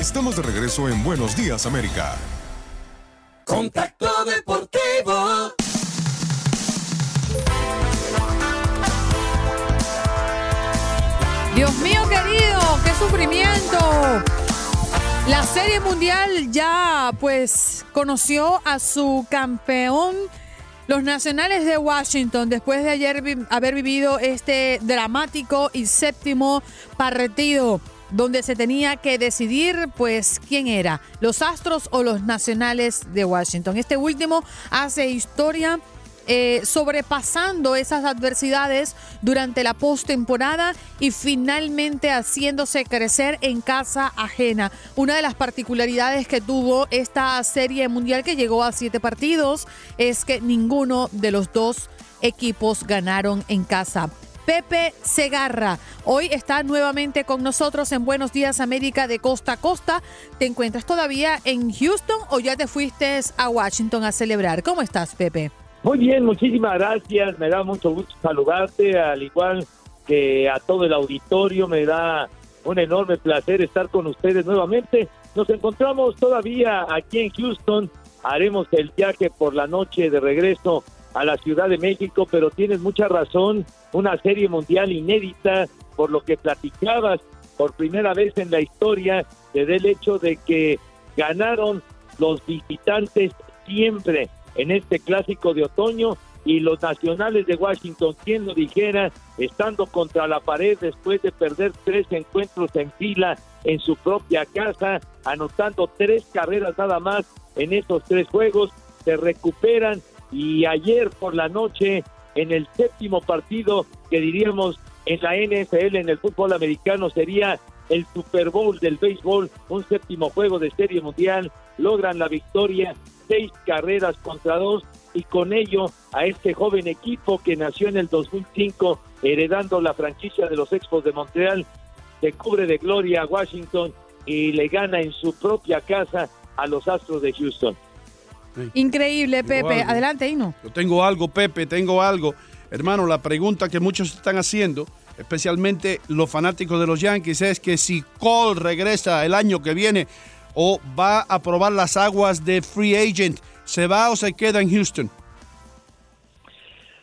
Estamos de regreso en Buenos Días América. Contacto Deportivo. Dios mío querido, qué sufrimiento. La Serie Mundial ya pues conoció a su campeón, los Nacionales de Washington, después de ayer vi- haber vivido este dramático y séptimo partido donde se tenía que decidir pues quién era, los Astros o los Nacionales de Washington. Este último hace historia eh, sobrepasando esas adversidades durante la postemporada y finalmente haciéndose crecer en casa ajena. Una de las particularidades que tuvo esta serie mundial que llegó a siete partidos es que ninguno de los dos equipos ganaron en casa. Pepe Segarra. Hoy está nuevamente con nosotros en Buenos Días América de costa a costa. ¿Te encuentras todavía en Houston o ya te fuiste a Washington a celebrar? ¿Cómo estás, Pepe? Muy bien, muchísimas gracias. Me da mucho gusto saludarte, al igual que a todo el auditorio. Me da un enorme placer estar con ustedes nuevamente. Nos encontramos todavía aquí en Houston. Haremos el viaje por la noche de regreso a la Ciudad de México, pero tienes mucha razón. Una serie mundial inédita, por lo que platicabas por primera vez en la historia, te da el hecho de que ganaron los visitantes siempre en este clásico de otoño y los nacionales de Washington, quien lo dijera, estando contra la pared después de perder tres encuentros en fila en su propia casa, anotando tres carreras nada más en esos tres juegos, se recuperan y ayer por la noche en el séptimo partido que diríamos en la NFL, en el fútbol americano, sería el Super Bowl del béisbol, un séptimo juego de serie mundial, logran la victoria, seis carreras contra dos, y con ello a este joven equipo que nació en el 2005, heredando la franquicia de los Expos de Montreal, se cubre de gloria a Washington y le gana en su propia casa a los Astros de Houston. Increíble, Pepe. algo. Adelante, Hino. Yo tengo algo, Pepe, tengo algo. Hermano, la pregunta que muchos están haciendo, especialmente los fanáticos de los Yankees, es que si Cole regresa el año que viene o va a probar las aguas de free agent, ¿se va o se queda en Houston?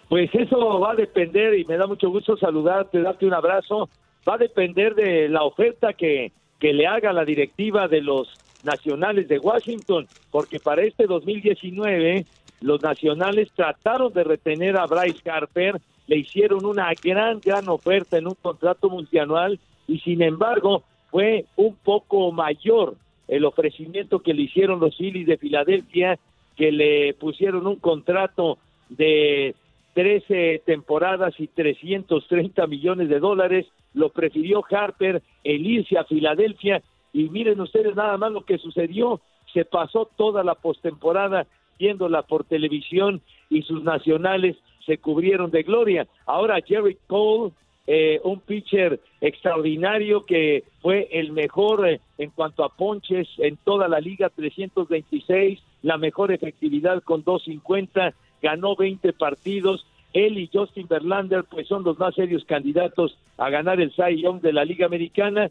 Pues eso va a depender y me da mucho gusto saludarte, darte un abrazo. Va a depender de la oferta que, que le haga la directiva de los nacionales de Washington, porque para este 2019 los nacionales trataron de retener a Bryce Harper, le hicieron una gran, gran oferta en un contrato multianual y sin embargo fue un poco mayor el ofrecimiento que le hicieron los Phillies de Filadelfia, que le pusieron un contrato de 13 temporadas y 330 millones de dólares. Lo prefirió Harper el irse a Filadelfia y miren ustedes nada más lo que sucedió. Se pasó toda la postemporada viéndola por televisión y sus nacionales se cubrieron de gloria. Ahora Jerry Cole, eh, un pitcher extraordinario que fue el mejor eh, en cuanto a ponches en toda la liga, 326, la mejor efectividad con 250, ganó 20 partidos. Él y Justin Verlander pues son los más serios candidatos a ganar el Cy Young de la Liga Americana.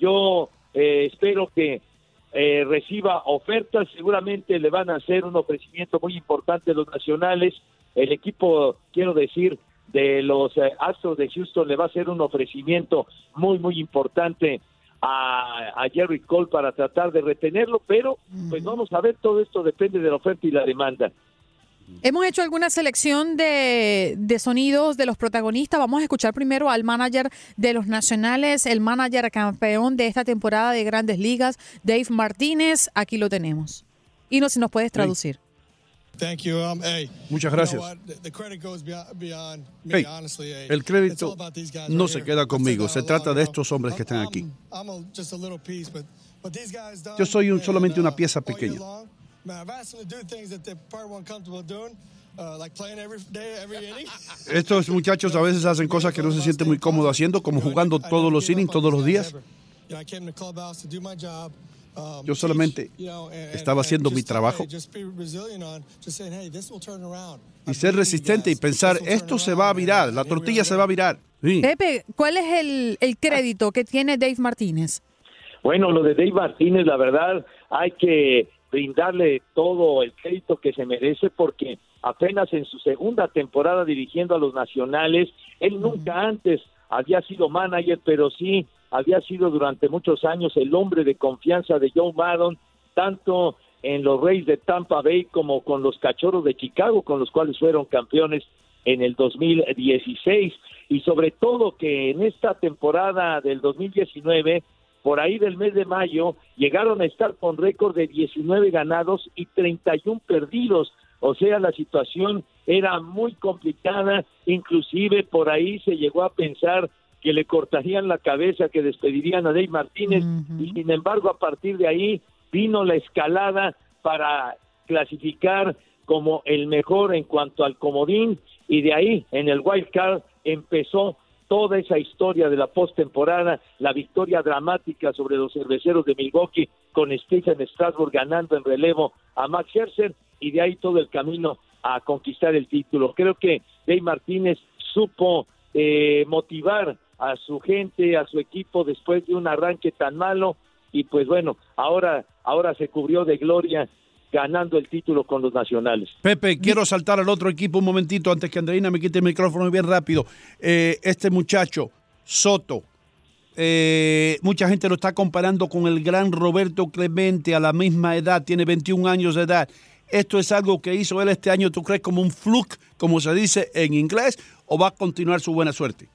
Yo eh, espero que eh, reciba ofertas, seguramente le van a hacer un ofrecimiento muy importante a los nacionales. El equipo, quiero decir, de los eh, Astros de Houston le va a hacer un ofrecimiento muy, muy importante a, a Jerry Cole para tratar de retenerlo, pero pues vamos a ver, todo esto depende de la oferta y la demanda. Hemos hecho alguna selección de, de sonidos de los protagonistas. Vamos a escuchar primero al manager de los Nacionales, el manager campeón de esta temporada de Grandes Ligas, Dave Martínez. Aquí lo tenemos. Y no si nos puedes traducir. Thank you. Um, hey, Muchas gracias. what? The- the credit goes beyond, beyond me, Hey, el crédito all about these guys no se queda conmigo, se trata de estos hombres que están aquí. Yo soy un- solamente una pieza pequeña. Long, man, I've asked them to do things that they're probably weren't comfortable doing, uh, like playing every day, every inning. Estos muchachos a veces hacen cosas que no se sienten muy cómodos haciendo, como jugando todos los innings, todos los días. You know, I came to the clubhouse to do my job. um, Yo solamente estaba haciendo mi trabajo just be resilient on just saying, hey, this will turn around. y ser resistente y pensar, esto se va a virar, la tortilla se va a virar. Sí. Pepe, ¿cuál es el, el crédito que tiene Dave Martínez? Bueno, lo de Dave Martínez, la verdad, hay que brindarle todo el crédito que se merece porque apenas en su segunda temporada dirigiendo a los nacionales, él nunca antes había sido manager, pero sí había sido durante muchos años el hombre de confianza de Joe Maddon, tanto en los Reyes de Tampa Bay como con los Cachorros de Chicago, con los cuales fueron campeones en el 2016 y sobre todo que en esta temporada del 2019 por ahí del mes de mayo llegaron a estar con récord de 19 ganados y 31 perdidos. O sea, la situación era muy complicada, inclusive por ahí se llegó a pensar que le cortarían la cabeza, que despedirían a Dave Martínez. Y sin embargo a partir de ahí vino la escalada para clasificar como el mejor en cuanto al comodín. Y de ahí en el wild card empezó toda esa historia de la postemporada, la victoria dramática sobre los cerveceros de Milwaukee con Stephen Strasburg ganando en relevo a Max Scherzer y de ahí todo el camino a conquistar el título. Creo que Dave Martínez supo eh, motivar a su gente, a su equipo después de un arranque tan malo y pues bueno, ahora ahora se cubrió de gloria ganando el título con los nacionales. Pepe, quiero saltar al otro equipo un momentito antes que Andreina me quite el micrófono bien rápido. Eh, este muchacho, Soto, eh, mucha gente lo está comparando con el gran Roberto Clemente a la misma edad, tiene 21 años de edad. ¿Esto es algo que hizo él este año, tú crees, como un fluke, como se dice en inglés, o va a continuar su buena suerte?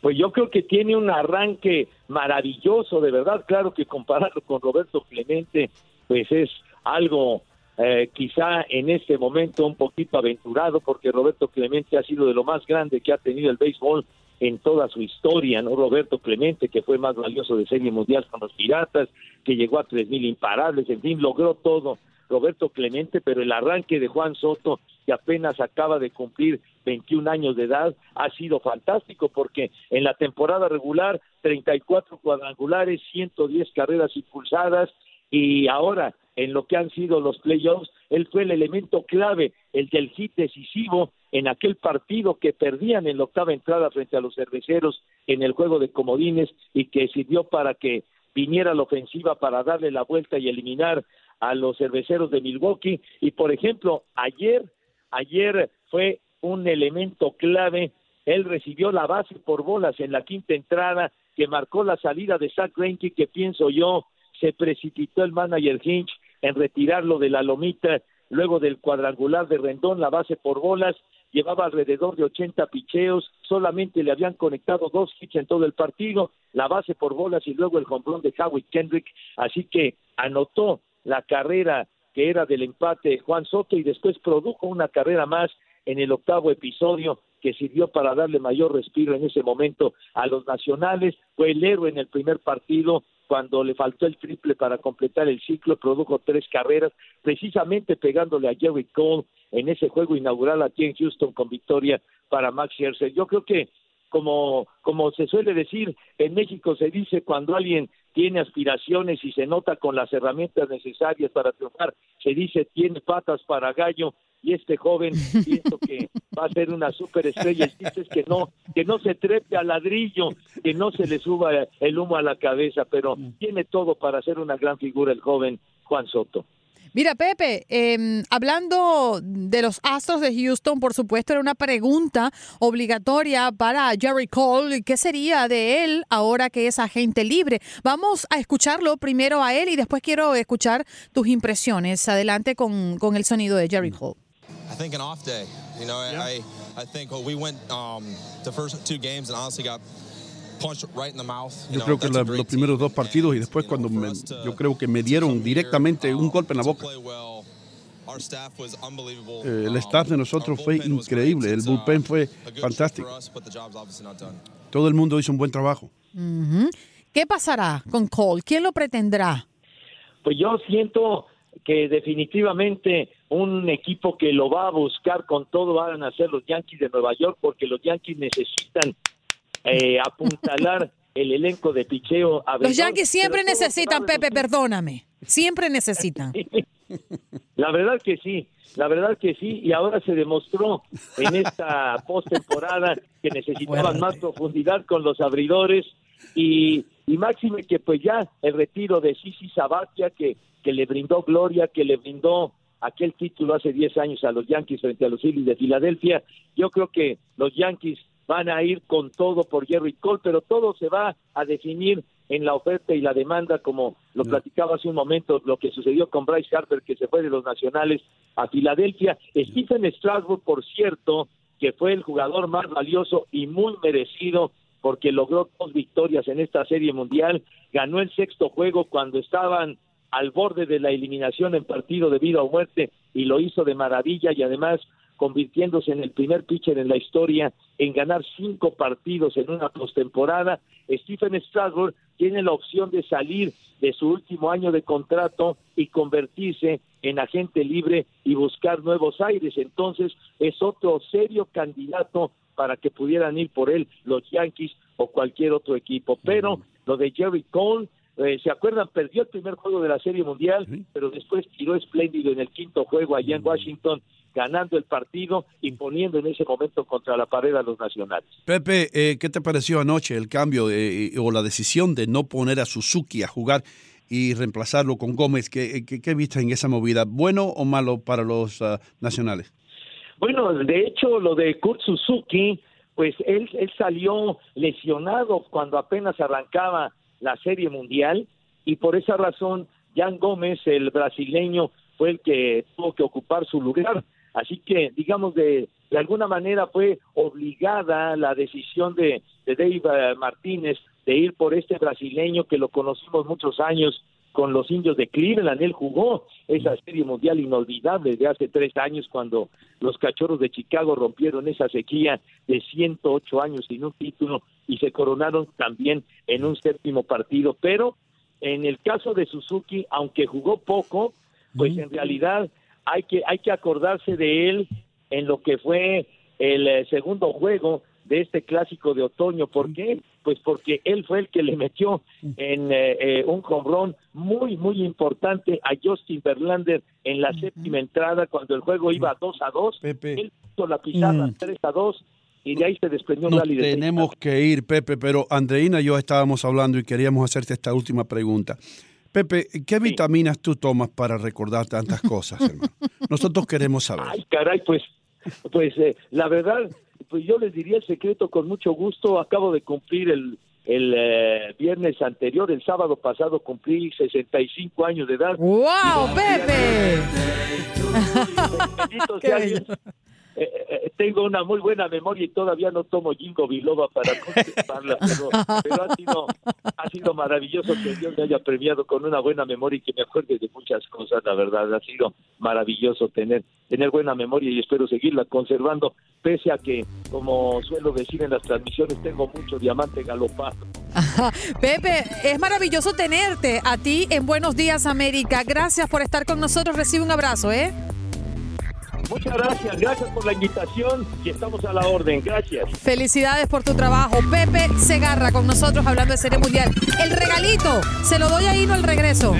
Pues yo creo que tiene un arranque maravilloso, de verdad. Claro que compararlo con Roberto Clemente, pues es algo eh, quizá en este momento un poquito aventurado, porque Roberto Clemente ha sido de lo más grande que ha tenido el béisbol en toda su historia, ¿no? Roberto Clemente, que fue más valioso de Serie Mundial con los Piratas, que llegó a tres mil imparables, en fin, logró todo Roberto Clemente, pero el arranque de Juan Soto, que apenas acaba de cumplir 21 años de edad, ha sido fantástico porque en la temporada regular 34 cuadrangulares, 110 carreras impulsadas y ahora en lo que han sido los playoffs, él fue el elemento clave, el del hit decisivo en aquel partido que perdían en la octava entrada frente a los cerveceros en el juego de comodines y que sirvió para que viniera la ofensiva para darle la vuelta y eliminar a los cerveceros de Milwaukee. Y por ejemplo ayer ayer fue un elemento clave. Él recibió la base por bolas en la quinta entrada que marcó la salida de Zach Greinke que pienso yo se precipitó el manager Hinch en retirarlo de la lomita luego del cuadrangular de Rendón, la base por bolas, llevaba alrededor de 80 picheos, solamente le habían conectado dos hits en todo el partido, la base por bolas y luego el hombrón de Howie Kendrick, así que anotó la carrera que era del empate Juan Soto y después produjo una carrera más en el octavo episodio que sirvió para darle mayor respiro en ese momento a los nacionales, fue el héroe en el primer partido, cuando le faltó el triple para completar el ciclo, produjo tres carreras, precisamente pegándole a Jerry Cole en ese juego inaugural aquí en Houston con victoria para Max Scherzer. Yo creo que como, como se suele decir, en México se dice cuando alguien tiene aspiraciones y se nota con las herramientas necesarias para triunfar, se dice tiene patas para gallo y este joven pienso que va a ser una superestrella y dices que no que no se trepe al ladrillo que no se le suba el humo a la cabeza pero tiene todo para ser una gran figura el joven Juan Soto Mira, Pepe, eh, hablando de los Astros de Houston, por supuesto, era una pregunta obligatoria para Jerry Cole. ¿Qué sería de él ahora que es agente libre? Vamos a escucharlo primero a él y después quiero escuchar tus impresiones. Adelante con, con el sonido de Jerry Cole. I think an off day. You know, I, I think well, we went um, the first two games and honestly got punched right in the mouth. You Yo creo que la- los primeros dos partidos y después cuando me- yo creo que me dieron directamente un um, golpe en la boca. play well, our staff was unbelievable. Eh, el Um, staff de nosotros fue increíble, el uh, bullpen fue fantástico. Todo el mundo hizo un buen trabajo. ¿Qué pasará con Cole? ¿Quién lo pretendrá? pues yo siento que definitivamente un equipo que lo va a buscar con todo van a ser los Yankees de Nueva York porque los Yankees necesitan eh, apuntalar el elenco de picheo. Los abridor, Yankees siempre necesitan, Pepe, perdóname. Siempre necesitan. La verdad que sí, la verdad que sí, y ahora se demostró en esta postemporada que necesitaban Fuerte. más profundidad con los abridores y, y máxime que pues ya el retiro de Sisi Sabatia que, que le brindó gloria, que le brindó aquel título hace 10 años a los Yankees frente a los Phillies de Filadelfia, yo creo que los Yankees van a ir con todo por Jerry Cole, pero todo se va a definir en la oferta y la demanda, como lo platicaba hace un momento, lo que sucedió con Bryce Harper, que se fue de los Nacionales a Filadelfia. Stephen Strasburg, por cierto, que fue el jugador más valioso y muy merecido porque logró dos victorias en esta serie mundial, ganó el sexto juego cuando estaban al borde de la eliminación en partido de vida o muerte y lo hizo de maravilla y además convirtiéndose en el primer pitcher en la historia en ganar cinco partidos en una postemporada. Stephen Strasburg tiene la opción de salir de su último año de contrato y convertirse en agente libre y buscar nuevos aires. Entonces es otro serio candidato para que pudieran ir por él los Yankees o cualquier otro equipo. Pero lo de Jerry Cole, eh, ¿se acuerdan? Perdió el primer juego de la Serie Mundial, pero después tiró espléndido en el quinto juego allá en Washington ganando el partido y poniendo en ese momento contra la pared a los nacionales. Pepe, eh, ¿qué te pareció anoche el cambio de, o la decisión de no poner a Suzuki a jugar y reemplazarlo con Gómez? ¿Qué, qué, viste en esa movida? ¿Bueno o malo para los uh, nacionales? Bueno, de hecho, lo de Kurt Suzuki, pues él, él salió lesionado cuando apenas arrancaba la Serie Mundial y por esa razón Jan Gómez, el brasileño, fue el que tuvo que ocupar su lugar. Así que, digamos, de, de alguna manera fue obligada la decisión de, de Dave eh, Martínez de ir por este brasileño que lo conocimos muchos años con los indios de Cleveland. Él jugó esa serie mundial inolvidable de hace tres años cuando los cachorros de Chicago rompieron esa sequía de 108 años sin un título y se coronaron también en un séptimo partido. Pero en el caso de Suzuki, aunque jugó poco, pues en realidad hay que, hay que acordarse de él en lo que fue el eh, segundo juego de este clásico de otoño. ¿Por qué? Pues porque él fue el que le metió en eh, eh, un combrón muy, muy importante a Justin Verlander en la séptima entrada cuando el juego iba 2 a 2. Él puso la pisada 3 a 2 y de ahí se desprendió un rally de Tenemos que ir, Pepe, pero Andreina y yo estábamos hablando y queríamos hacerte esta última pregunta. Pepe, ¿qué vitaminas tú tomas para recordar tantas cosas, hermano? Nosotros queremos saber. Ay, caray, pues, pues eh, la verdad, pues yo les diría el secreto con mucho gusto. Acabo de cumplir el, el eh, viernes anterior, el sábado pasado cumplí 65 años de edad. ¡Wow, Pepe! Eh, eh, eh, tengo una muy buena memoria y todavía no tomo jingo biloba para contestarla, pero, ha, sido, ha sido maravilloso que Dios me haya premiado con una buena memoria y que me acuerde de muchas cosas, la verdad, ha sido maravilloso tener, tener buena memoria y espero seguirla conservando, pese a que, como suelo decir en las transmisiones, tengo mucho diamante galopado. Pepe, es maravilloso tenerte a ti en Buenos Días América. Gracias por estar con nosotros. Recibe un abrazo, ¿eh? Muchas gracias, gracias por la invitación y estamos a la orden. Gracias. Felicidades por tu trabajo. Pepe Segarra con nosotros hablando de Serie Mundial. El regalito, se lo doy ahí no al regreso.